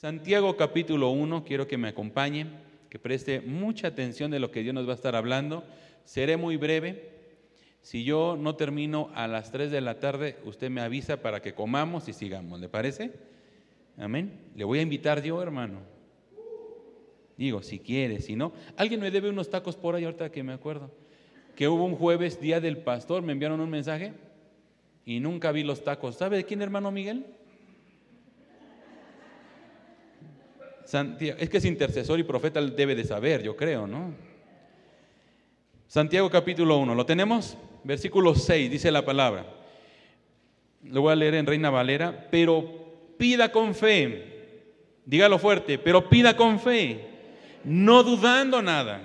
Santiago capítulo 1, quiero que me acompañe, que preste mucha atención de lo que Dios nos va a estar hablando. Seré muy breve. Si yo no termino a las 3 de la tarde, usted me avisa para que comamos y sigamos. ¿Le parece? Amén. Le voy a invitar yo, hermano. Digo, si quiere, si no. Alguien me debe unos tacos por ahí ahorita que me acuerdo. Que hubo un jueves, día del pastor, me enviaron un mensaje y nunca vi los tacos. ¿Sabe de quién, hermano Miguel? Santiago, es que es intercesor y profeta, debe de saber, yo creo, ¿no? Santiago capítulo 1, ¿lo tenemos? Versículo 6, dice la palabra. Lo voy a leer en Reina Valera, pero pida con fe, dígalo fuerte, pero pida con fe, no dudando nada,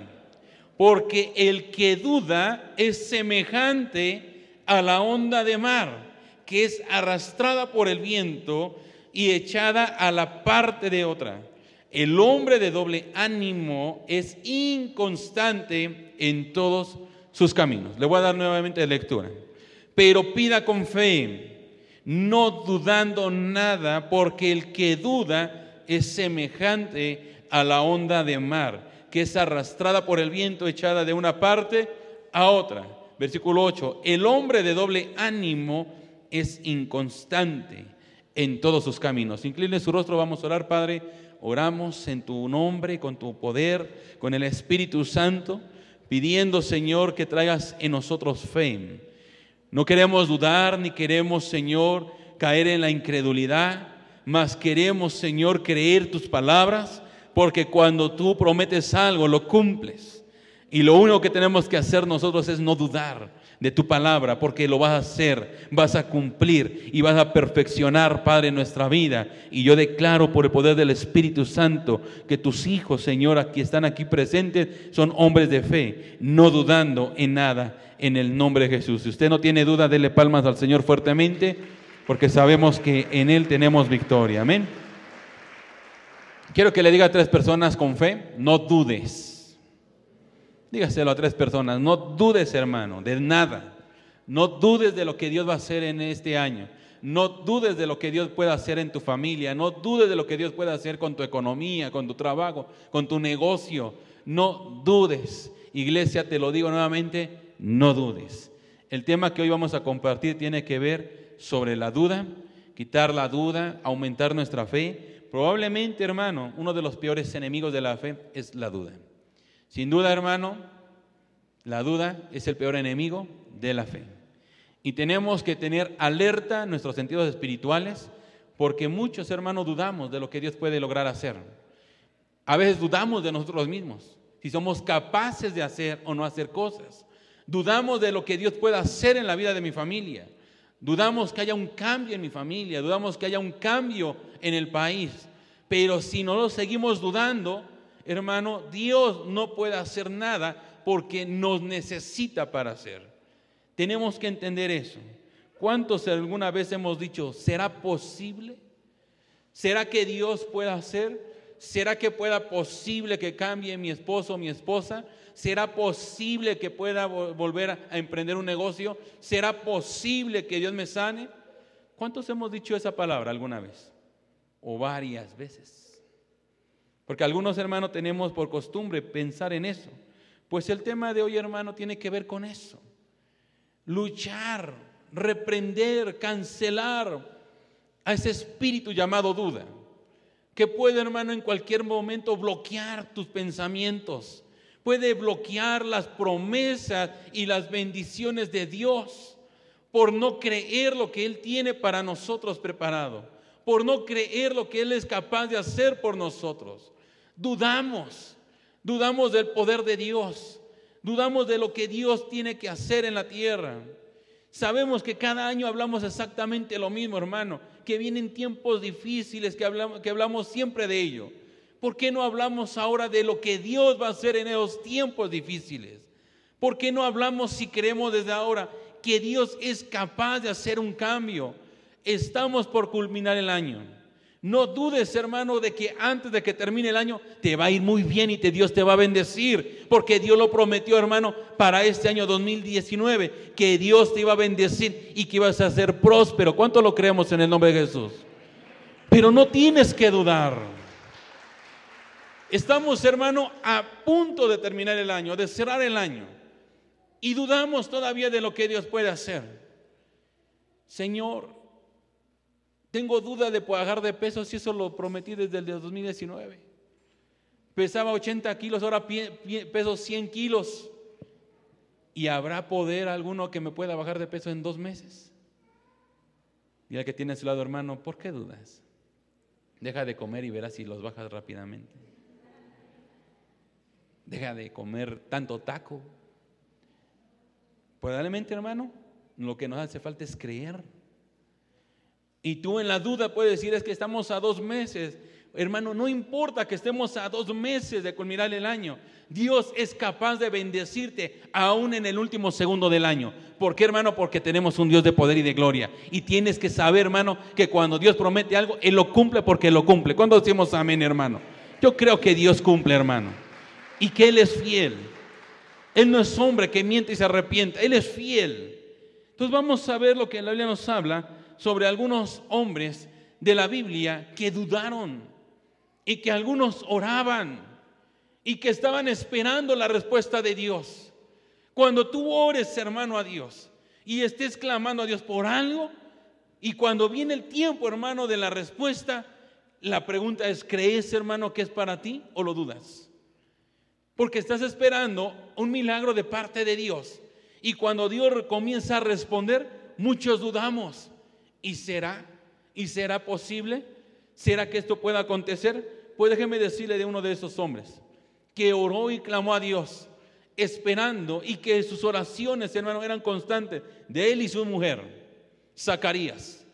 porque el que duda es semejante a la onda de mar, que es arrastrada por el viento y echada a la parte de otra. El hombre de doble ánimo es inconstante en todos sus caminos. Le voy a dar nuevamente lectura. Pero pida con fe, no dudando nada, porque el que duda es semejante a la onda de mar, que es arrastrada por el viento, echada de una parte a otra. Versículo 8, el hombre de doble ánimo es inconstante en todos sus caminos. Incline su rostro, vamos a orar, Padre oramos en tu nombre, con tu poder, con el Espíritu Santo, pidiendo, Señor, que traigas en nosotros fe. No queremos dudar ni queremos, Señor, caer en la incredulidad, mas queremos, Señor, creer tus palabras, porque cuando tú prometes algo, lo cumples. Y lo único que tenemos que hacer nosotros es no dudar de tu palabra, porque lo vas a hacer, vas a cumplir y vas a perfeccionar, Padre, nuestra vida. Y yo declaro por el poder del Espíritu Santo que tus hijos, Señor, que están aquí presentes, son hombres de fe, no dudando en nada, en el nombre de Jesús. Si usted no tiene duda, dele palmas al Señor fuertemente, porque sabemos que en Él tenemos victoria. Amén. Quiero que le diga a tres personas con fe, no dudes. Dígaselo a tres personas, no dudes hermano, de nada. No dudes de lo que Dios va a hacer en este año. No dudes de lo que Dios puede hacer en tu familia. No dudes de lo que Dios puede hacer con tu economía, con tu trabajo, con tu negocio. No dudes. Iglesia, te lo digo nuevamente, no dudes. El tema que hoy vamos a compartir tiene que ver sobre la duda, quitar la duda, aumentar nuestra fe. Probablemente, hermano, uno de los peores enemigos de la fe es la duda. Sin duda, hermano, la duda es el peor enemigo de la fe. Y tenemos que tener alerta nuestros sentidos espirituales porque muchos hermanos dudamos de lo que Dios puede lograr hacer. A veces dudamos de nosotros mismos, si somos capaces de hacer o no hacer cosas. Dudamos de lo que Dios puede hacer en la vida de mi familia. Dudamos que haya un cambio en mi familia, dudamos que haya un cambio en el país. Pero si no lo seguimos dudando, hermano, Dios no puede hacer nada porque nos necesita para hacer. Tenemos que entender eso. ¿Cuántos alguna vez hemos dicho, ¿será posible? ¿Será que Dios pueda hacer? ¿Será que pueda posible que cambie mi esposo o mi esposa? ¿Será posible que pueda volver a emprender un negocio? ¿Será posible que Dios me sane? ¿Cuántos hemos dicho esa palabra alguna vez? O varias veces. Porque algunos hermanos tenemos por costumbre pensar en eso. Pues el tema de hoy, hermano, tiene que ver con eso. Luchar, reprender, cancelar a ese espíritu llamado duda, que puede, hermano, en cualquier momento bloquear tus pensamientos, puede bloquear las promesas y las bendiciones de Dios por no creer lo que Él tiene para nosotros preparado, por no creer lo que Él es capaz de hacer por nosotros. Dudamos, dudamos del poder de Dios, dudamos de lo que Dios tiene que hacer en la tierra. Sabemos que cada año hablamos exactamente lo mismo, hermano, que vienen tiempos difíciles, que hablamos, que hablamos siempre de ello. ¿Por qué no hablamos ahora de lo que Dios va a hacer en esos tiempos difíciles? ¿Por qué no hablamos si creemos desde ahora que Dios es capaz de hacer un cambio? Estamos por culminar el año. No dudes, hermano, de que antes de que termine el año te va a ir muy bien y te, Dios te va a bendecir, porque Dios lo prometió, hermano, para este año 2019, que Dios te iba a bendecir y que ibas a ser próspero. ¿Cuánto lo creemos en el nombre de Jesús? Pero no tienes que dudar. Estamos, hermano, a punto de terminar el año, de cerrar el año. Y dudamos todavía de lo que Dios puede hacer. Señor, tengo duda de pagar de peso si eso lo prometí desde el 2019. Pesaba 80 kilos, ahora peso 100 kilos. ¿Y habrá poder alguno que me pueda bajar de peso en dos meses? Y al que tiene a su lado, hermano, ¿por qué dudas? Deja de comer y verás si los bajas rápidamente. Deja de comer tanto taco. Probablemente, hermano, lo que nos hace falta es creer. Y tú en la duda puedes decir es que estamos a dos meses. Hermano, no importa que estemos a dos meses de culminar el año. Dios es capaz de bendecirte aún en el último segundo del año. ¿Por qué, hermano? Porque tenemos un Dios de poder y de gloria. Y tienes que saber, hermano, que cuando Dios promete algo, Él lo cumple porque lo cumple. ¿Cuándo decimos amén, hermano? Yo creo que Dios cumple, hermano. Y que Él es fiel. Él no es hombre que miente y se arrepienta. Él es fiel. Entonces vamos a ver lo que la Biblia nos habla sobre algunos hombres de la Biblia que dudaron y que algunos oraban y que estaban esperando la respuesta de Dios. Cuando tú ores, hermano, a Dios y estés clamando a Dios por algo, y cuando viene el tiempo, hermano, de la respuesta, la pregunta es, ¿crees, hermano, que es para ti o lo dudas? Porque estás esperando un milagro de parte de Dios. Y cuando Dios comienza a responder, muchos dudamos. ¿Y será? ¿Y será posible? ¿Será que esto pueda acontecer? Pues déjeme decirle de uno de esos hombres que oró y clamó a Dios, esperando y que sus oraciones, hermano, eran constantes, de él y su mujer, Zacarías.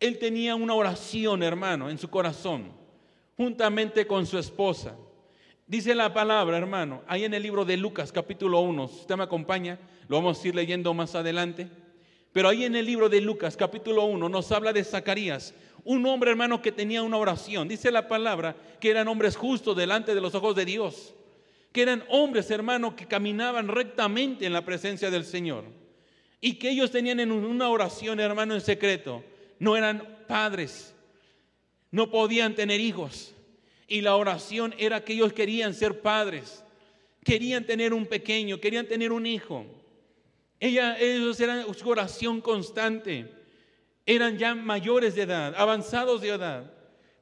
Él tenía una oración, hermano, en su corazón, juntamente con su esposa. Dice la palabra, hermano, ahí en el libro de Lucas, capítulo 1, si usted me acompaña, lo vamos a ir leyendo más adelante. Pero ahí en el libro de Lucas, capítulo 1, nos habla de Zacarías, un hombre hermano que tenía una oración. Dice la palabra que eran hombres justos delante de los ojos de Dios. Que eran hombres hermano que caminaban rectamente en la presencia del Señor. Y que ellos tenían en una oración hermano en secreto. No eran padres. No podían tener hijos. Y la oración era que ellos querían ser padres. Querían tener un pequeño, querían tener un hijo. Ella, ellos eran su oración constante. Eran ya mayores de edad, avanzados de edad.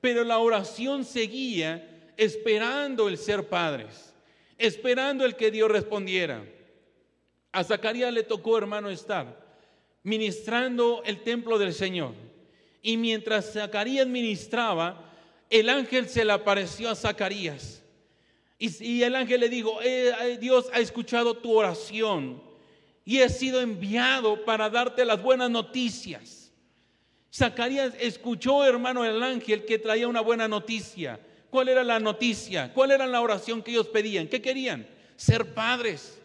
Pero la oración seguía esperando el ser padres, esperando el que Dios respondiera. A Zacarías le tocó, hermano, estar ministrando el templo del Señor. Y mientras Zacarías ministraba, el ángel se le apareció a Zacarías. Y, el ángel le dijo, eh, eh, Dios ha escuchado tu oración y he sido enviado para darte las buenas noticias. Zacarías escuchó, hermano, el ángel que traía una buena noticia. ¿Cuál era la noticia? ¿Cuál era la oración que ellos pedían? ¿Qué querían? Ser padres.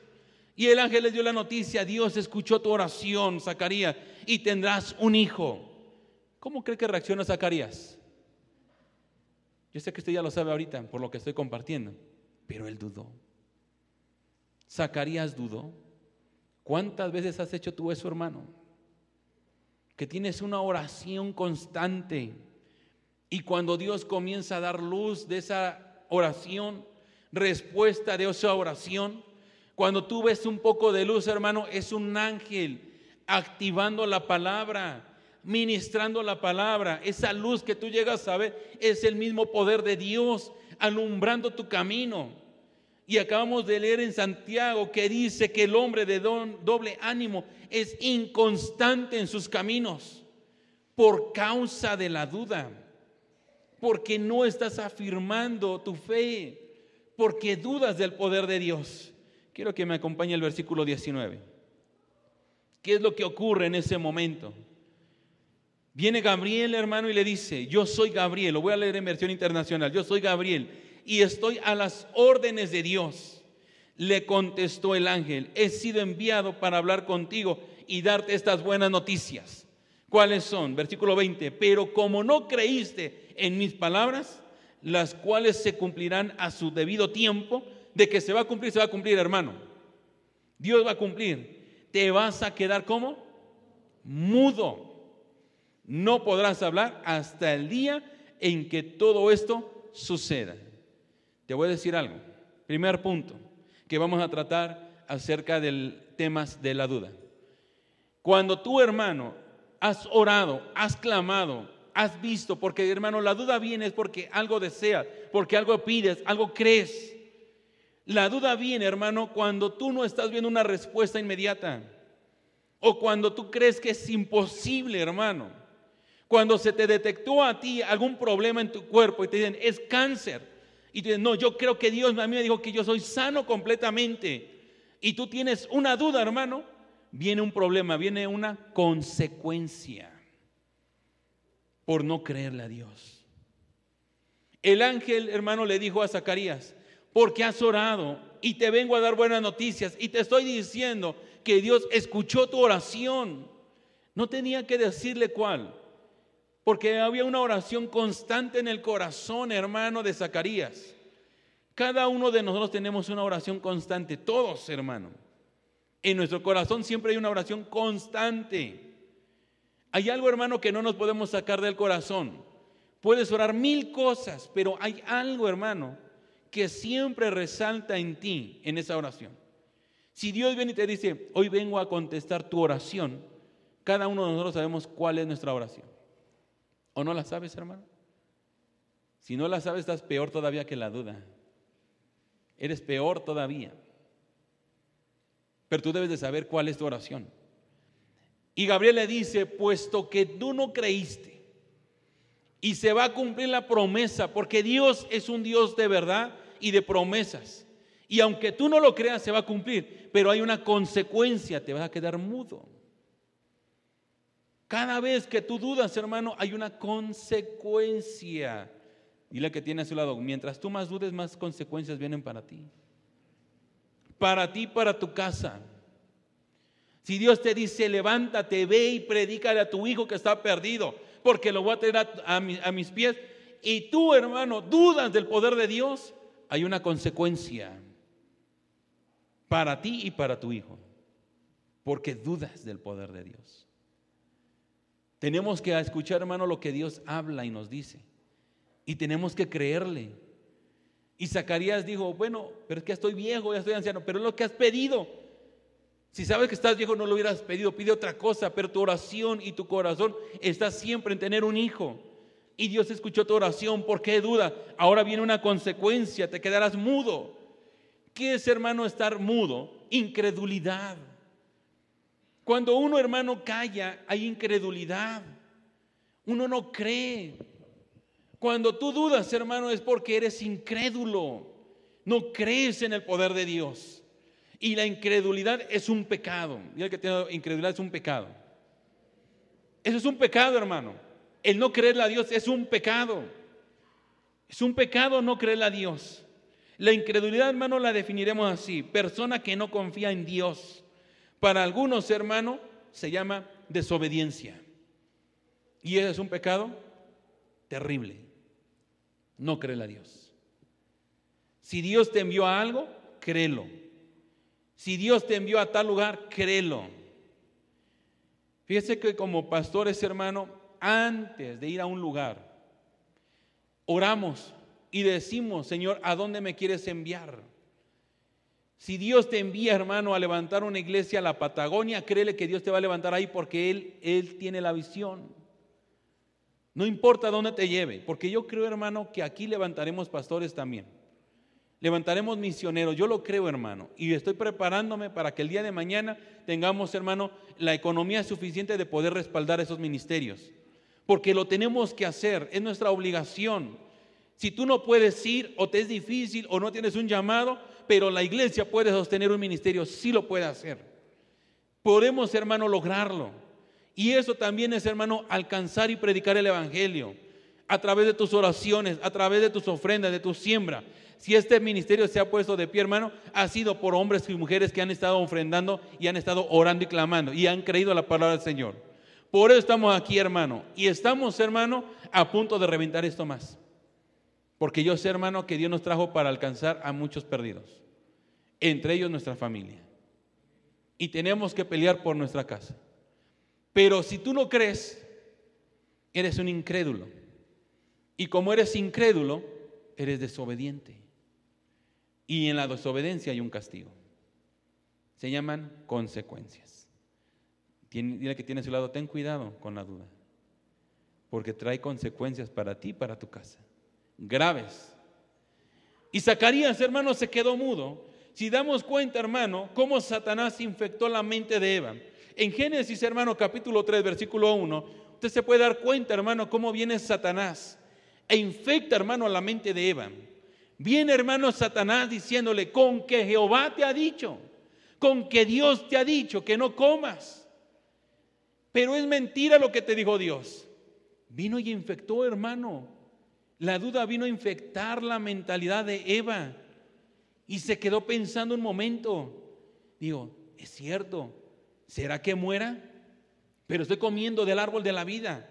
Y el ángel les dio la noticia, Dios escuchó tu oración, Zacarías, y tendrás un hijo. ¿Cómo cree que reacciona Zacarías? Yo sé que usted ya lo sabe ahorita por lo que estoy compartiendo, pero él dudó. Zacarías dudó. ¿Cuántas veces has hecho tú eso, hermano? Que tienes una oración constante y cuando Dios comienza a dar luz de esa oración, respuesta de esa oración, cuando tú ves un poco de luz, hermano, es un ángel activando la palabra, ministrando la palabra. Esa luz que tú llegas a ver es el mismo poder de Dios alumbrando tu camino. Y acabamos de leer en Santiago que dice que el hombre de doble ánimo es inconstante en sus caminos por causa de la duda, porque no estás afirmando tu fe, porque dudas del poder de Dios. Quiero que me acompañe el versículo 19. ¿Qué es lo que ocurre en ese momento? Viene Gabriel, hermano, y le dice, yo soy Gabriel, lo voy a leer en versión internacional, yo soy Gabriel y estoy a las órdenes de Dios. Le contestó el ángel, he sido enviado para hablar contigo y darte estas buenas noticias. ¿Cuáles son? Versículo 20, pero como no creíste en mis palabras, las cuales se cumplirán a su debido tiempo, de que se va a cumplir, se va a cumplir, hermano. Dios va a cumplir. Te vas a quedar como mudo. No podrás hablar hasta el día en que todo esto suceda. Te voy a decir algo. Primer punto que vamos a tratar acerca del temas de la duda. Cuando tú, hermano, has orado, has clamado, has visto, porque hermano, la duda viene es porque algo deseas, porque algo pides, algo crees. La duda viene, hermano, cuando tú no estás viendo una respuesta inmediata. O cuando tú crees que es imposible, hermano. Cuando se te detectó a ti algún problema en tu cuerpo y te dicen, es cáncer. Y te dicen, no, yo creo que Dios a mí me dijo que yo soy sano completamente. Y tú tienes una duda, hermano. Viene un problema, viene una consecuencia por no creerle a Dios. El ángel, hermano, le dijo a Zacarías, porque has orado y te vengo a dar buenas noticias y te estoy diciendo que Dios escuchó tu oración. No tenía que decirle cuál, porque había una oración constante en el corazón, hermano, de Zacarías. Cada uno de nosotros tenemos una oración constante, todos, hermano. En nuestro corazón siempre hay una oración constante. Hay algo, hermano, que no nos podemos sacar del corazón. Puedes orar mil cosas, pero hay algo, hermano, que siempre resalta en ti, en esa oración. Si Dios viene y te dice, hoy vengo a contestar tu oración, cada uno de nosotros sabemos cuál es nuestra oración. ¿O no la sabes, hermano? Si no la sabes, estás peor todavía que la duda. Eres peor todavía. Pero tú debes de saber cuál es tu oración. Y Gabriel le dice, puesto que tú no creíste, y se va a cumplir la promesa, porque Dios es un Dios de verdad y de promesas. Y aunque tú no lo creas, se va a cumplir, pero hay una consecuencia, te vas a quedar mudo. Cada vez que tú dudas, hermano, hay una consecuencia. Dile que tiene a su lado, mientras tú más dudes, más consecuencias vienen para ti. Para ti, para tu casa. Si Dios te dice, levántate, ve y predícale a tu hijo que está perdido, porque lo voy a tener a mis pies, y tú, hermano, dudas del poder de Dios, hay una consecuencia para ti y para tu hijo, porque dudas del poder de Dios. Tenemos que escuchar, hermano, lo que Dios habla y nos dice. Y tenemos que creerle. Y Zacarías dijo, bueno, pero es que estoy viejo, ya estoy anciano, pero es lo que has pedido. Si sabes que estás viejo, no lo hubieras pedido, pide otra cosa, pero tu oración y tu corazón está siempre en tener un hijo. Y Dios escuchó tu oración, ¿por qué duda? Ahora viene una consecuencia, te quedarás mudo. ¿Qué es, hermano, estar mudo? Incredulidad. Cuando uno, hermano, calla, hay incredulidad. Uno no cree. Cuando tú dudas, hermano, es porque eres incrédulo. No crees en el poder de Dios. Y la incredulidad es un pecado. Y el que tiene incredulidad es un pecado. Eso es un pecado, hermano. El no creerle a Dios es un pecado. Es un pecado no creerle a Dios. La incredulidad, hermano, la definiremos así. Persona que no confía en Dios. Para algunos, hermano, se llama desobediencia. Y ese es un pecado terrible. No creerle a Dios. Si Dios te envió a algo, créelo. Si Dios te envió a tal lugar, créelo. Fíjese que como pastores, hermano, antes de ir a un lugar, oramos y decimos, Señor, ¿a dónde me quieres enviar? Si Dios te envía, hermano, a levantar una iglesia a la Patagonia, créele que Dios te va a levantar ahí porque Él, Él tiene la visión. No importa dónde te lleve, porque yo creo, hermano, que aquí levantaremos pastores también. Levantaremos misioneros, yo lo creo, hermano, y estoy preparándome para que el día de mañana tengamos, hermano, la economía suficiente de poder respaldar esos ministerios. Porque lo tenemos que hacer, es nuestra obligación. Si tú no puedes ir o te es difícil o no tienes un llamado, pero la iglesia puede sostener un ministerio, sí lo puede hacer. Podemos, hermano, lograrlo. Y eso también es, hermano, alcanzar y predicar el Evangelio a través de tus oraciones, a través de tus ofrendas, de tu siembra. Si este ministerio se ha puesto de pie, hermano, ha sido por hombres y mujeres que han estado ofrendando y han estado orando y clamando y han creído la palabra del Señor. Por eso estamos aquí, hermano. Y estamos, hermano, a punto de reventar esto más. Porque yo sé, hermano, que Dios nos trajo para alcanzar a muchos perdidos, entre ellos nuestra familia. Y tenemos que pelear por nuestra casa. Pero si tú no crees, eres un incrédulo. Y como eres incrédulo, eres desobediente. Y en la desobediencia hay un castigo. Se llaman consecuencias. dile que tiene a su lado, ten cuidado con la duda, porque trae consecuencias para ti y para tu casa. Graves. Y Zacarías, hermano, se quedó mudo. Si damos cuenta, hermano, cómo Satanás infectó la mente de Eva. En Génesis, hermano, capítulo 3, versículo 1, usted se puede dar cuenta, hermano, cómo viene Satanás e infecta, hermano, la mente de Eva. Viene, hermano, Satanás diciéndole, con que Jehová te ha dicho, con que Dios te ha dicho que no comas. Pero es mentira lo que te dijo Dios. Vino y infectó, hermano. La duda vino a infectar la mentalidad de Eva. Y se quedó pensando un momento. Digo, es cierto, ¿será que muera? Pero estoy comiendo del árbol de la vida.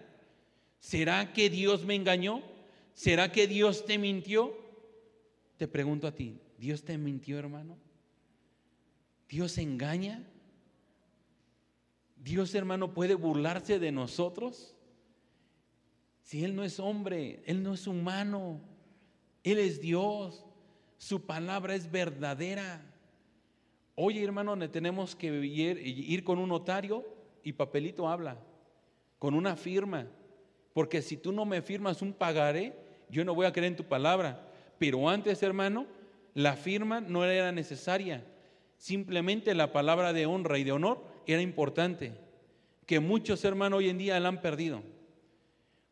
¿Será que Dios me engañó? ¿Será que Dios te mintió? Te pregunto a ti, ¿Dios te mintió, hermano? ¿Dios engaña? ¿Dios, hermano, puede burlarse de nosotros? Si Él no es hombre, Él no es humano, Él es Dios, su palabra es verdadera. Oye, hermano, tenemos que ir, con un notario y papelito habla, con una firma, porque si tú no me firmas un pagaré, yo no voy a creer en tu palabra. Pero antes, hermano, la firma no era necesaria. Simplemente la palabra de honra y de honor era importante, que muchos hermanos hoy en día la han perdido.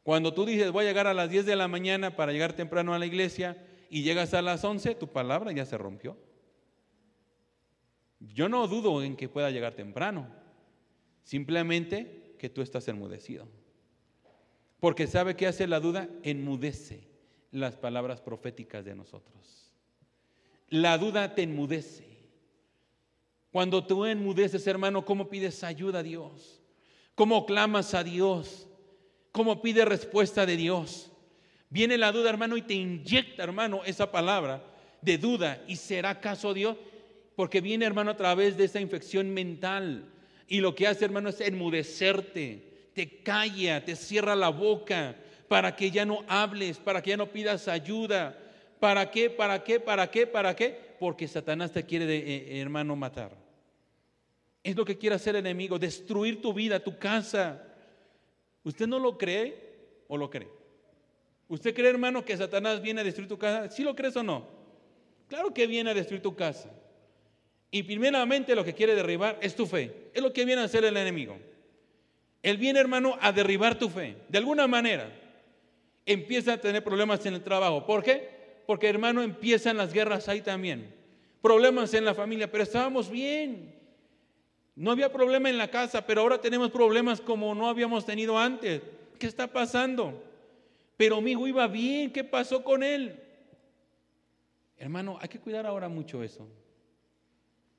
Cuando tú dices voy a llegar a las 10 de la mañana para llegar temprano a la iglesia y llegas a las 11, tu palabra ya se rompió. Yo no dudo en que pueda llegar temprano, simplemente que tú estás enmudecido. Porque sabe que hace la duda, enmudece las palabras proféticas de nosotros. La duda te enmudece. Cuando tú enmudeces, hermano, ¿cómo pides ayuda a Dios? ¿Cómo clamas a Dios? ¿Cómo pides respuesta de Dios? Viene la duda, hermano, y te inyecta, hermano, esa palabra de duda. ¿Y será caso Dios? Porque viene, hermano, a través de esa infección mental. Y lo que hace, hermano, es enmudecerte. Te calla, te cierra la boca para que ya no hables, para que ya no pidas ayuda. ¿Para qué? ¿Para qué? ¿Para qué? ¿Para qué? Porque Satanás te quiere, de, eh, hermano, matar. Es lo que quiere hacer el enemigo, destruir tu vida, tu casa. ¿Usted no lo cree o lo cree? ¿Usted cree, hermano, que Satanás viene a destruir tu casa? ¿Sí lo crees o no? Claro que viene a destruir tu casa. Y primeramente lo que quiere derribar es tu fe. Es lo que viene a hacer el enemigo. Él viene, hermano, a derribar tu fe. De alguna manera empieza a tener problemas en el trabajo. ¿Por qué? Porque, hermano, empiezan las guerras ahí también. Problemas en la familia, pero estábamos bien. No había problema en la casa, pero ahora tenemos problemas como no habíamos tenido antes. ¿Qué está pasando? Pero mi hijo iba bien, ¿qué pasó con él? Hermano, hay que cuidar ahora mucho eso.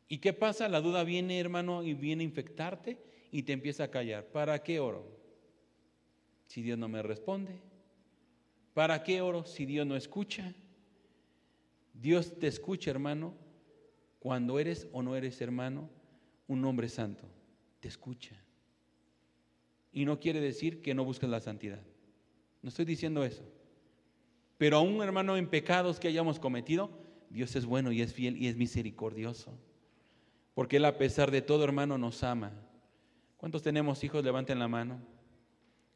¿Y qué pasa? La duda viene, hermano, y viene a infectarte y te empieza a callar. ¿Para qué oro? Si Dios no me responde. ¿Para qué oro si Dios no escucha? Dios te escucha, hermano, cuando eres o no eres, hermano, un hombre santo. Te escucha. Y no quiere decir que no busques la santidad. No estoy diciendo eso. Pero aún, hermano, en pecados que hayamos cometido, Dios es bueno y es fiel y es misericordioso. Porque Él a pesar de todo, hermano, nos ama. ¿Cuántos tenemos hijos? Levanten la mano.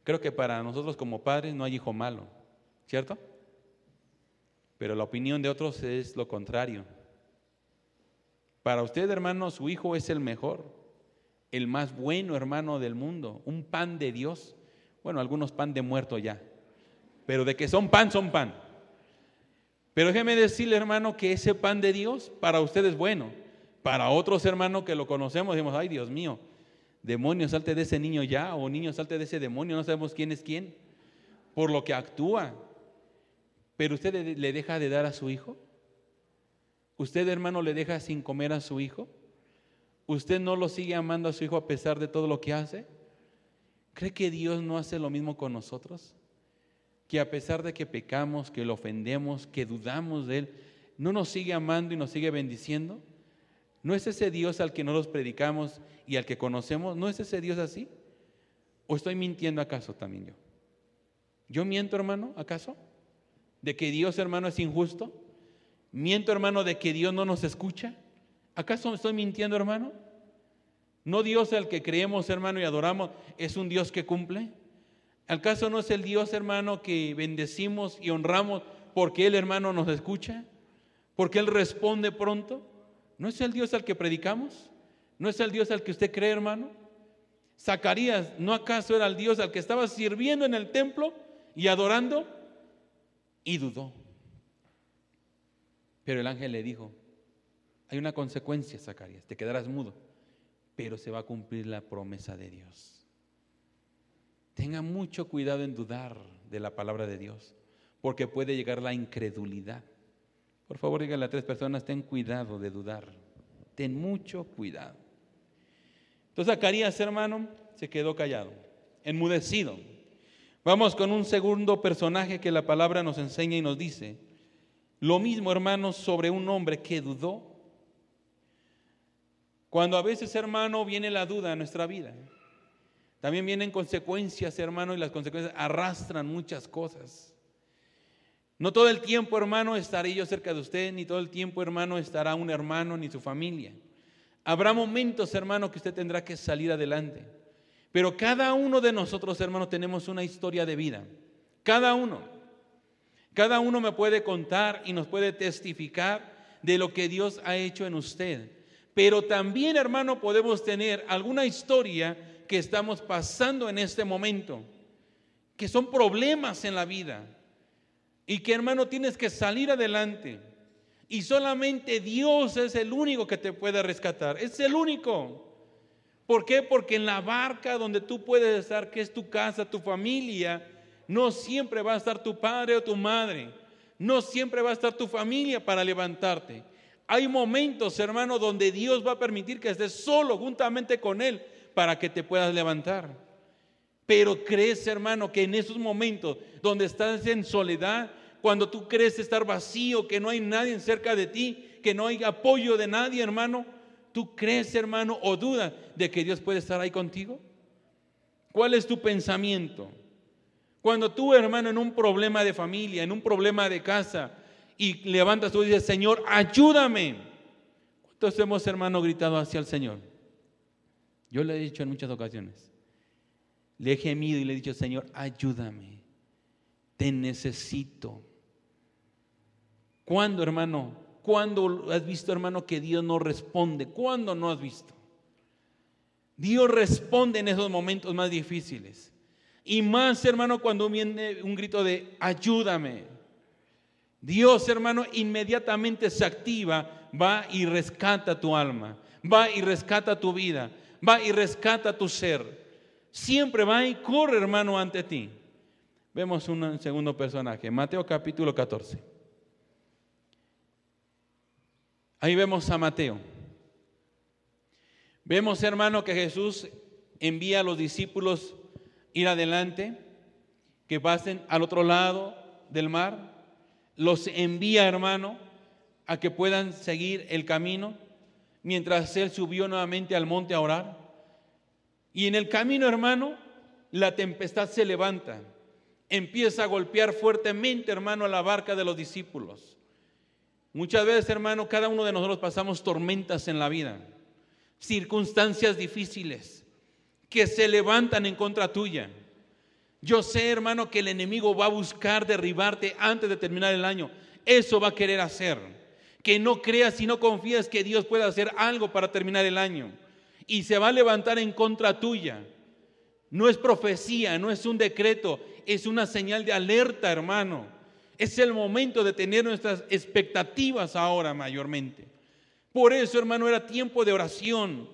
Creo que para nosotros como padres no hay hijo malo, ¿cierto? Pero la opinión de otros es lo contrario. Para usted, hermano, su hijo es el mejor, el más bueno hermano del mundo, un pan de Dios. Bueno, algunos pan de muerto ya, pero de que son pan, son pan. Pero déjeme decirle, hermano, que ese pan de Dios para usted es bueno. Para otros hermanos que lo conocemos, decimos, ay Dios mío, demonio, salte de ese niño ya, o niño, salte de ese demonio, no sabemos quién es quién, por lo que actúa. Pero usted le deja de dar a su hijo. ¿Usted, hermano, le deja sin comer a su hijo? ¿Usted no lo sigue amando a su hijo a pesar de todo lo que hace? ¿Cree que Dios no hace lo mismo con nosotros? que a pesar de que pecamos, que lo ofendemos, que dudamos de Él, no nos sigue amando y nos sigue bendiciendo? ¿No es ese Dios al que no los predicamos y al que conocemos? ¿No es ese Dios así? ¿O estoy mintiendo acaso también yo? ¿Yo miento, hermano, acaso? ¿De que Dios, hermano, es injusto? ¿Miento, hermano, de que Dios no nos escucha? ¿Acaso estoy mintiendo, hermano? ¿No Dios al que creemos, hermano, y adoramos es un Dios que cumple? ¿Acaso no es el Dios, hermano, que bendecimos y honramos porque Él, hermano, nos escucha? ¿Porque Él responde pronto? ¿No es el Dios al que predicamos? ¿No es el Dios al que usted cree, hermano? Zacarías, ¿no acaso era el Dios al que estaba sirviendo en el templo y adorando? Y dudó. Pero el ángel le dijo, hay una consecuencia, Zacarías, te quedarás mudo, pero se va a cumplir la promesa de Dios. Tenga mucho cuidado en dudar de la palabra de Dios, porque puede llegar la incredulidad. Por favor, dígale a tres personas, ten cuidado de dudar, ten mucho cuidado. Entonces Zacarías, hermano, se quedó callado, enmudecido. Vamos con un segundo personaje que la palabra nos enseña y nos dice, lo mismo, hermanos, sobre un hombre que dudó. Cuando a veces, hermano, viene la duda en nuestra vida, también vienen consecuencias, hermano, y las consecuencias arrastran muchas cosas. No todo el tiempo, hermano, estaré yo cerca de usted, ni todo el tiempo, hermano, estará un hermano ni su familia. Habrá momentos, hermano, que usted tendrá que salir adelante. Pero cada uno de nosotros, hermano, tenemos una historia de vida. Cada uno. Cada uno me puede contar y nos puede testificar de lo que Dios ha hecho en usted. Pero también, hermano, podemos tener alguna historia que estamos pasando en este momento, que son problemas en la vida y que, hermano, tienes que salir adelante. Y solamente Dios es el único que te puede rescatar. Es el único. ¿Por qué? Porque en la barca donde tú puedes estar, que es tu casa, tu familia, no siempre va a estar tu padre o tu madre. No siempre va a estar tu familia para levantarte. Hay momentos, hermano, donde Dios va a permitir que estés solo juntamente con Él para que te puedas levantar. Pero crees, hermano, que en esos momentos donde estás en soledad, cuando tú crees estar vacío, que no hay nadie cerca de ti, que no hay apoyo de nadie, hermano, ¿tú crees, hermano, o dudas de que Dios puede estar ahí contigo? ¿Cuál es tu pensamiento? Cuando tú, hermano, en un problema de familia, en un problema de casa, y levantas tú y dices, Señor, ayúdame. ¿Cuántos hemos, hermano, gritado hacia el Señor? Yo le he dicho en muchas ocasiones. Le he gemido y le he dicho, Señor, ayúdame. Te necesito. ¿Cuándo, hermano? ¿Cuándo has visto, hermano, que Dios no responde? ¿Cuándo no has visto? Dios responde en esos momentos más difíciles. Y más, hermano, cuando viene un grito de ayúdame. Dios, hermano, inmediatamente se activa, va y rescata tu alma, va y rescata tu vida, va y rescata tu ser. Siempre va y corre, hermano, ante ti. Vemos un segundo personaje, Mateo capítulo 14. Ahí vemos a Mateo. Vemos, hermano, que Jesús envía a los discípulos ir adelante, que pasen al otro lado del mar. Los envía, hermano, a que puedan seguir el camino, mientras él subió nuevamente al monte a orar. Y en el camino, hermano, la tempestad se levanta. Empieza a golpear fuertemente, hermano, a la barca de los discípulos. Muchas veces, hermano, cada uno de nosotros pasamos tormentas en la vida, circunstancias difíciles que se levantan en contra tuya. Yo sé, hermano, que el enemigo va a buscar derribarte antes de terminar el año. Eso va a querer hacer. Que no creas y no confías que Dios pueda hacer algo para terminar el año. Y se va a levantar en contra tuya. No es profecía, no es un decreto, es una señal de alerta, hermano es el momento de tener nuestras expectativas ahora mayormente. Por eso, hermano, era tiempo de oración.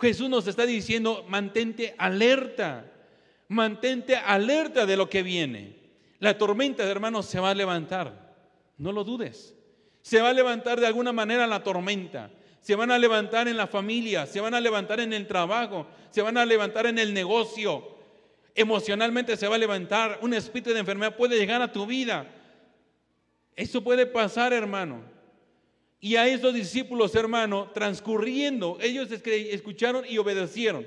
Jesús nos está diciendo, mantente alerta, mantente alerta de lo que viene. La tormenta, hermano, se va a levantar. No lo dudes. Se va a levantar de alguna manera la tormenta. Se van a levantar en la familia, se van a levantar en el trabajo, se van a levantar en el negocio. Emocionalmente se va a levantar. Un espíritu de enfermedad puede llegar a tu vida. Eso puede pasar, hermano. Y a esos discípulos, hermano, transcurriendo, ellos escucharon y obedecieron.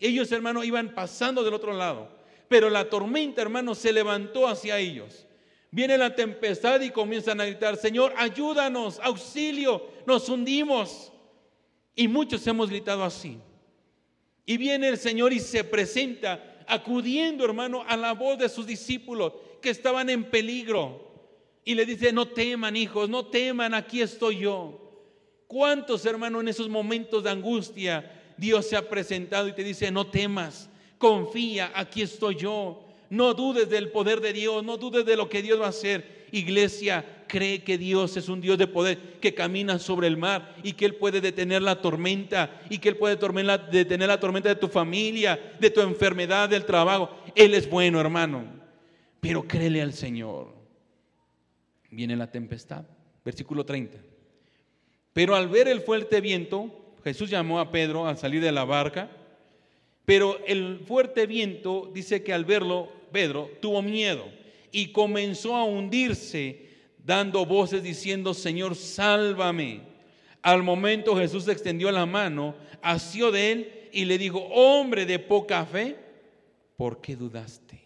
Ellos, hermano, iban pasando del otro lado. Pero la tormenta, hermano, se levantó hacia ellos. Viene la tempestad y comienzan a gritar, Señor, ayúdanos, auxilio, nos hundimos. Y muchos hemos gritado así. Y viene el Señor y se presenta, acudiendo, hermano, a la voz de sus discípulos que estaban en peligro. Y le dice, no teman, hijos, no teman, aquí estoy yo. ¿Cuántos, hermanos, en esos momentos de angustia Dios se ha presentado y te dice, no temas, confía, aquí estoy yo. No dudes del poder de Dios, no dudes de lo que Dios va a hacer. Iglesia, cree que Dios es un Dios de poder que camina sobre el mar y que Él puede detener la tormenta y que Él puede detener la tormenta de tu familia, de tu enfermedad, del trabajo. Él es bueno, hermano. Pero créele al Señor. Viene la tempestad. Versículo 30. Pero al ver el fuerte viento, Jesús llamó a Pedro al salir de la barca. Pero el fuerte viento dice que al verlo, Pedro tuvo miedo y comenzó a hundirse, dando voces diciendo, Señor, sálvame. Al momento Jesús extendió la mano, asió de él y le dijo, hombre de poca fe, ¿por qué dudaste?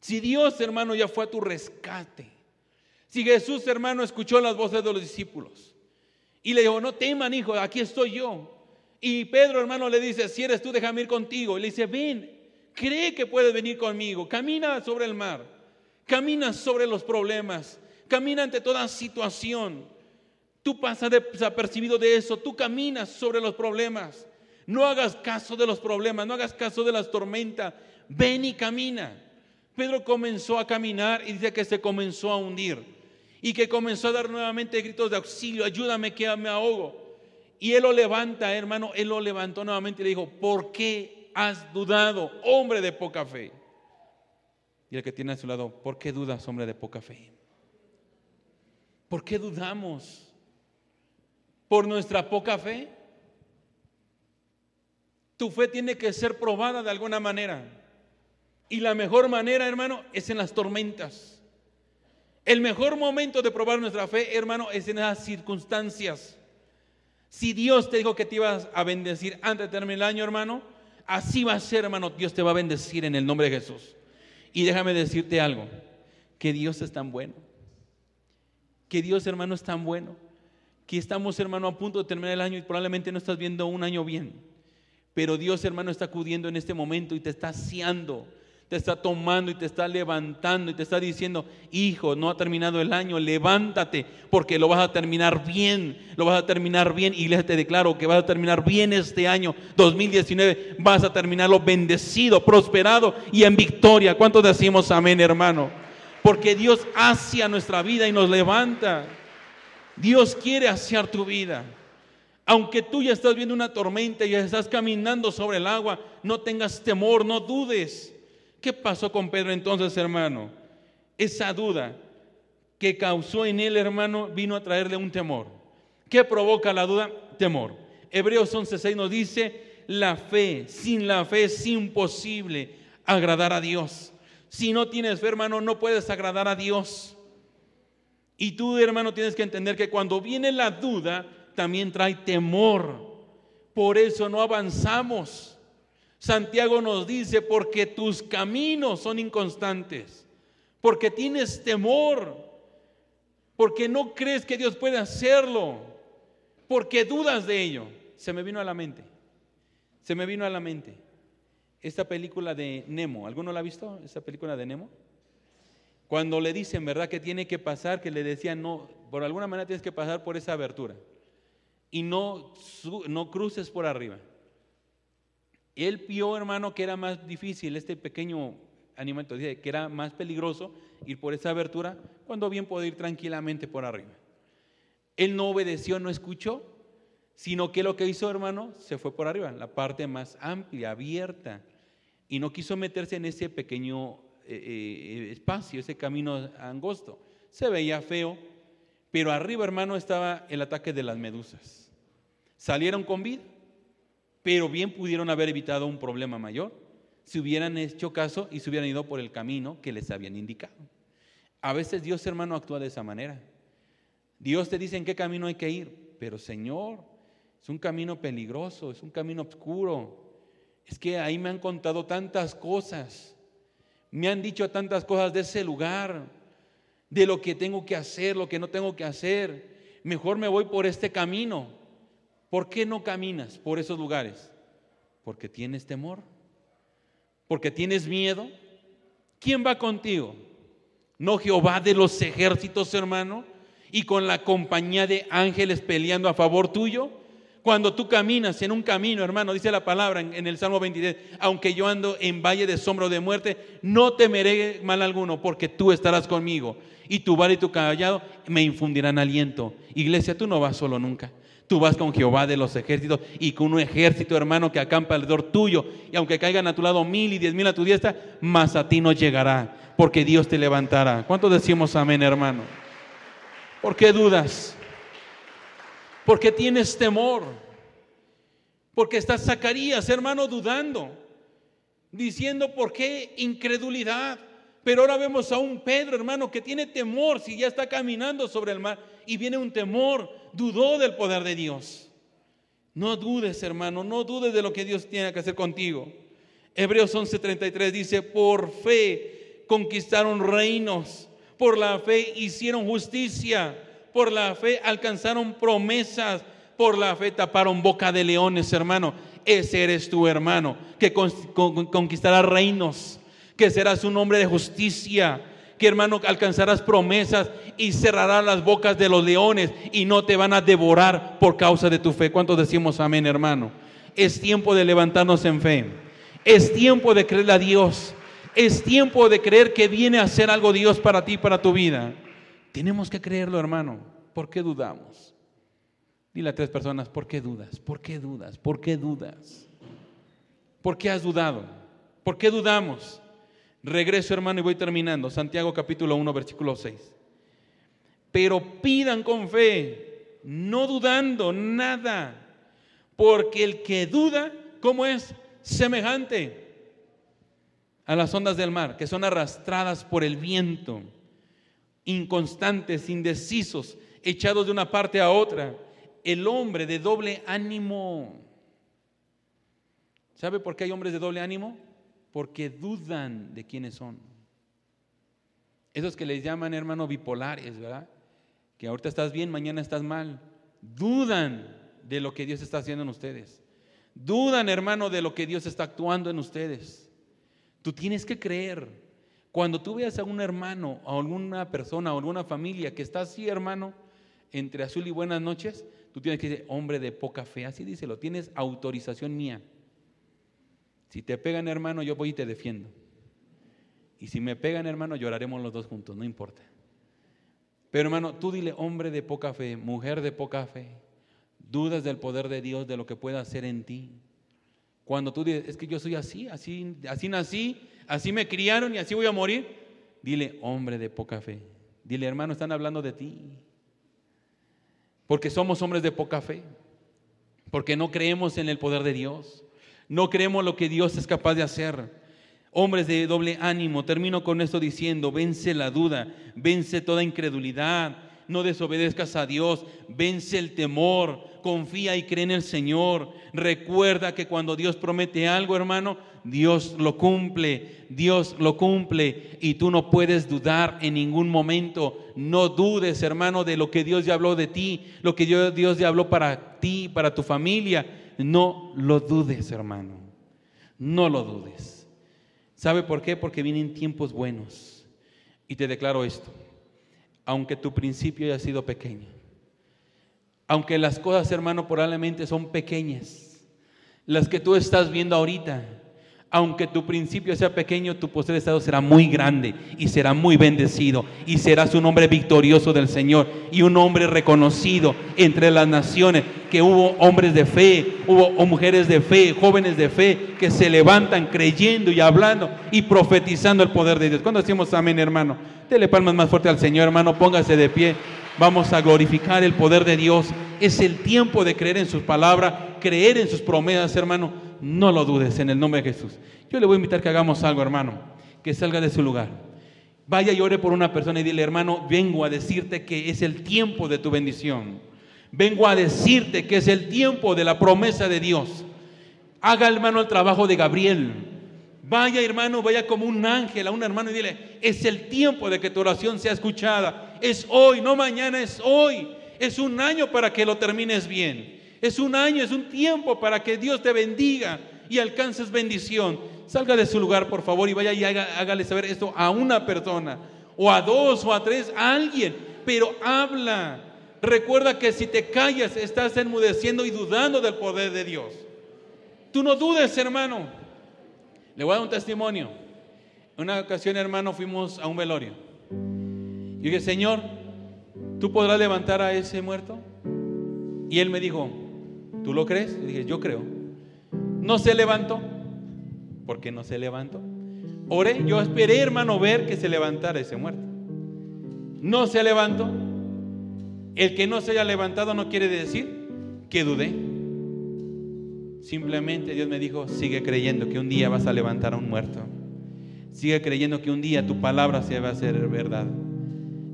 Si Dios, hermano, ya fue a tu rescate, si Jesús, hermano, escuchó las voces de los discípulos y le dijo, no teman, hijo, aquí estoy yo. Y Pedro, hermano, le dice, si eres tú, déjame ir contigo. Y le dice, ven, cree que puedes venir conmigo, camina sobre el mar, camina sobre los problemas, camina ante toda situación. Tú pasas desapercibido de eso, tú caminas sobre los problemas. No hagas caso de los problemas, no hagas caso de las tormentas. Ven y camina. Pedro comenzó a caminar y dice que se comenzó a hundir y que comenzó a dar nuevamente gritos de auxilio, ayúdame que me ahogo. Y él lo levanta, hermano, él lo levantó nuevamente y le dijo, ¿por qué has dudado, hombre de poca fe? Y el que tiene a su lado, ¿por qué dudas, hombre de poca fe? ¿Por qué dudamos? ¿Por nuestra poca fe? Tu fe tiene que ser probada de alguna manera. Y la mejor manera, hermano, es en las tormentas. El mejor momento de probar nuestra fe, hermano, es en esas circunstancias. Si Dios te dijo que te ibas a bendecir antes de terminar el año, hermano, Así va a ser, hermano. Dios te va a bendecir en el nombre de Jesús. Y déjame decirte algo, que Dios es tan bueno. Que Dios, hermano, es tan bueno. Que estamos, hermano, a punto de terminar el año y probablemente no estás viendo un año bien. Pero Dios, hermano, está acudiendo en este momento y te está haciendo te está tomando y te está levantando y te está diciendo, hijo, no ha terminado el año, levántate porque lo vas a terminar bien, lo vas a terminar bien. Iglesia, te declaro que vas a terminar bien este año 2019, vas a terminarlo bendecido, prosperado y en victoria. ¿Cuántos decimos amén, hermano? Porque Dios hacia nuestra vida y nos levanta. Dios quiere hacer tu vida. Aunque tú ya estás viendo una tormenta y ya estás caminando sobre el agua, no tengas temor, no dudes. ¿Qué pasó con Pedro entonces, hermano? Esa duda que causó en él, hermano, vino a traerle un temor. ¿Qué provoca la duda? Temor. Hebreos 11:6 nos dice, la fe, sin la fe es imposible agradar a Dios. Si no tienes fe, hermano, no puedes agradar a Dios. Y tú, hermano, tienes que entender que cuando viene la duda, también trae temor. Por eso no avanzamos. Santiago nos dice, porque tus caminos son inconstantes, porque tienes temor, porque no crees que Dios puede hacerlo, porque dudas de ello. Se me vino a la mente, se me vino a la mente esta película de Nemo. ¿Alguno la ha visto? Esta película de Nemo. Cuando le dicen, ¿verdad? Que tiene que pasar, que le decían, no, por alguna manera tienes que pasar por esa abertura y no, no cruces por arriba. Él vio, hermano, que era más difícil este pequeño animal, que era más peligroso ir por esa abertura cuando bien puede ir tranquilamente por arriba. Él no obedeció, no escuchó, sino que lo que hizo, hermano, se fue por arriba, la parte más amplia, abierta, y no quiso meterse en ese pequeño eh, eh, espacio, ese camino angosto. Se veía feo, pero arriba, hermano, estaba el ataque de las medusas. Salieron con vida pero bien pudieron haber evitado un problema mayor si hubieran hecho caso y se hubieran ido por el camino que les habían indicado. A veces Dios hermano actúa de esa manera. Dios te dice en qué camino hay que ir, pero Señor, es un camino peligroso, es un camino oscuro. Es que ahí me han contado tantas cosas. Me han dicho tantas cosas de ese lugar, de lo que tengo que hacer, lo que no tengo que hacer. Mejor me voy por este camino. ¿Por qué no caminas por esos lugares? Porque tienes temor. Porque tienes miedo. ¿Quién va contigo? ¿No Jehová de los ejércitos, hermano? Y con la compañía de ángeles peleando a favor tuyo. Cuando tú caminas en un camino, hermano, dice la palabra en, el Salmo 23, aunque yo ando en valle de sombra de muerte, no temeré mal alguno, porque tú estarás conmigo. Y tu vara y tu callado me infundirán aliento. Iglesia, tú no vas solo nunca. Tú vas con Jehová de los ejércitos y con un ejército, hermano, que acampa alrededor tuyo. Y aunque caigan a tu lado mil y diez mil a tu diestra, más a ti no llegará, porque Dios te levantará. ¿Cuántos decimos amén, hermano? ¿Por qué dudas? Porque tienes temor. Porque estás Zacarías, hermano, dudando. Diciendo, ¿por qué incredulidad? Pero ahora vemos a un Pedro, hermano, que tiene temor si ya está caminando sobre el mar y viene un temor, dudó del poder de Dios. No dudes, hermano, no dudes de lo que Dios tiene que hacer contigo. Hebreos 11:33 dice, por fe conquistaron reinos, por la fe hicieron justicia por la fe alcanzaron promesas, por la fe taparon boca de leones, hermano. Ese eres tu hermano, que conquistará reinos, que serás un hombre de justicia, que hermano alcanzarás promesas y cerrarás las bocas de los leones y no te van a devorar por causa de tu fe. ¿Cuántos decimos amén, hermano? Es tiempo de levantarnos en fe. Es tiempo de creer a Dios. Es tiempo de creer que viene a hacer algo Dios para ti, para tu vida. Tenemos que creerlo, hermano. ¿Por qué dudamos? Dile a tres personas, ¿por qué dudas? ¿Por qué dudas? ¿Por qué dudas? ¿Por qué has dudado? ¿Por qué dudamos? Regreso, hermano, y voy terminando. Santiago capítulo 1, versículo 6. Pero pidan con fe, no dudando nada, porque el que duda, ¿cómo es? Semejante a las ondas del mar, que son arrastradas por el viento inconstantes, indecisos, echados de una parte a otra. El hombre de doble ánimo. ¿Sabe por qué hay hombres de doble ánimo? Porque dudan de quiénes son. Esos que les llaman, hermano, bipolares, ¿verdad? Que ahorita estás bien, mañana estás mal. Dudan de lo que Dios está haciendo en ustedes. Dudan, hermano, de lo que Dios está actuando en ustedes. Tú tienes que creer cuando tú veas a un hermano, a alguna persona, o alguna familia que está así, hermano, entre azul y buenas noches, tú tienes que decir, hombre de poca fe, así díselo, tienes autorización mía. Si te pegan, hermano, yo voy y te defiendo. Y si me pegan, hermano, lloraremos los dos juntos, no importa. Pero hermano, tú dile, hombre de poca fe, mujer de poca fe, dudas del poder de Dios, de lo que pueda hacer en ti. Cuando tú dices, es que yo soy así, así, así nací, así me criaron y así voy a morir, dile, hombre de poca fe. Dile, hermano, están hablando de ti. Porque somos hombres de poca fe. Porque no creemos en el poder de Dios. No creemos lo que Dios es capaz de hacer. Hombres de doble ánimo. Termino con esto diciendo, vence la duda, vence toda incredulidad. No desobedezcas a Dios, vence el temor, confía y cree en el Señor. Recuerda que cuando Dios promete algo, hermano, Dios lo cumple, Dios lo cumple y tú no puedes dudar en ningún momento. No dudes, hermano, de lo que Dios ya habló de ti, lo que Dios ya habló para ti, para tu familia. No lo dudes, hermano. No lo dudes. ¿Sabe por qué? Porque vienen tiempos buenos. Y te declaro esto. Aunque tu principio haya sido pequeño, aunque las cosas, hermano, probablemente son pequeñas, las que tú estás viendo ahorita, aunque tu principio sea pequeño, tu posterior estado será muy grande y será muy bendecido y serás un hombre victorioso del Señor y un hombre reconocido entre las naciones, que hubo hombres de fe, hubo mujeres de fe, jóvenes de fe que se levantan creyendo y hablando y profetizando el poder de Dios. Cuando decimos amén, hermano, dele palmas más fuerte al Señor, hermano, póngase de pie. Vamos a glorificar el poder de Dios. Es el tiempo de creer en sus palabras, creer en sus promesas, hermano no lo dudes en el nombre de Jesús. Yo le voy a invitar que hagamos algo, hermano, que salga de su lugar. Vaya y ore por una persona y dile, hermano, vengo a decirte que es el tiempo de tu bendición. Vengo a decirte que es el tiempo de la promesa de Dios. Haga, hermano, el trabajo de Gabriel. Vaya hermano, vaya como un ángel a un hermano y dile, es el tiempo de que tu oración sea escuchada. Es hoy, no mañana, es hoy. Es un año para que lo termines bien. Es un año, es un tiempo para que Dios te bendiga y alcances bendición. Salga de su lugar, por favor, y vaya y hágale saber esto a una persona, o a dos, o a tres, a alguien. Pero habla. Recuerda que si te callas, estás enmudeciendo y dudando del poder de Dios. Tú no dudes, hermano. Le voy a dar un testimonio. Una ocasión, hermano, fuimos a un velorio. Y dije, Señor, ¿tú podrás levantar a ese muerto? Y él me dijo, ¿tú lo crees? Dije, yo creo. No se levantó. ¿Por qué no se levantó? Oré, yo esperé, hermano, ver que se levantara ese muerto. No se levantó. El que no se haya levantado no quiere decir que dudé. Simplemente Dios me dijo, sigue creyendo que un día vas a levantar a un muerto. Sigue creyendo que un día tu palabra se va a hacer verdad.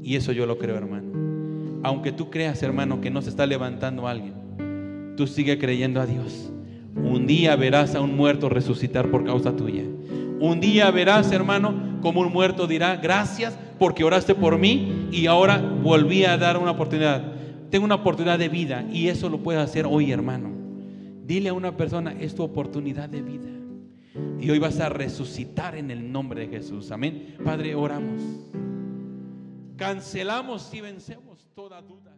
Y eso yo lo creo, hermano. Aunque tú creas, hermano, que no se está levantando alguien, tú sigue creyendo a Dios. Un día verás a un muerto resucitar por causa tuya. Un día verás, hermano, como un muerto dirá, gracias porque oraste por mí y ahora volví a dar una oportunidad. Tengo una oportunidad de vida y eso lo puedes hacer hoy, hermano. Dile a una persona, es tu oportunidad de vida. Y hoy vas a resucitar en el nombre de Jesús. Amén. Padre, oramos. Cancelamos y vencemos toda duda.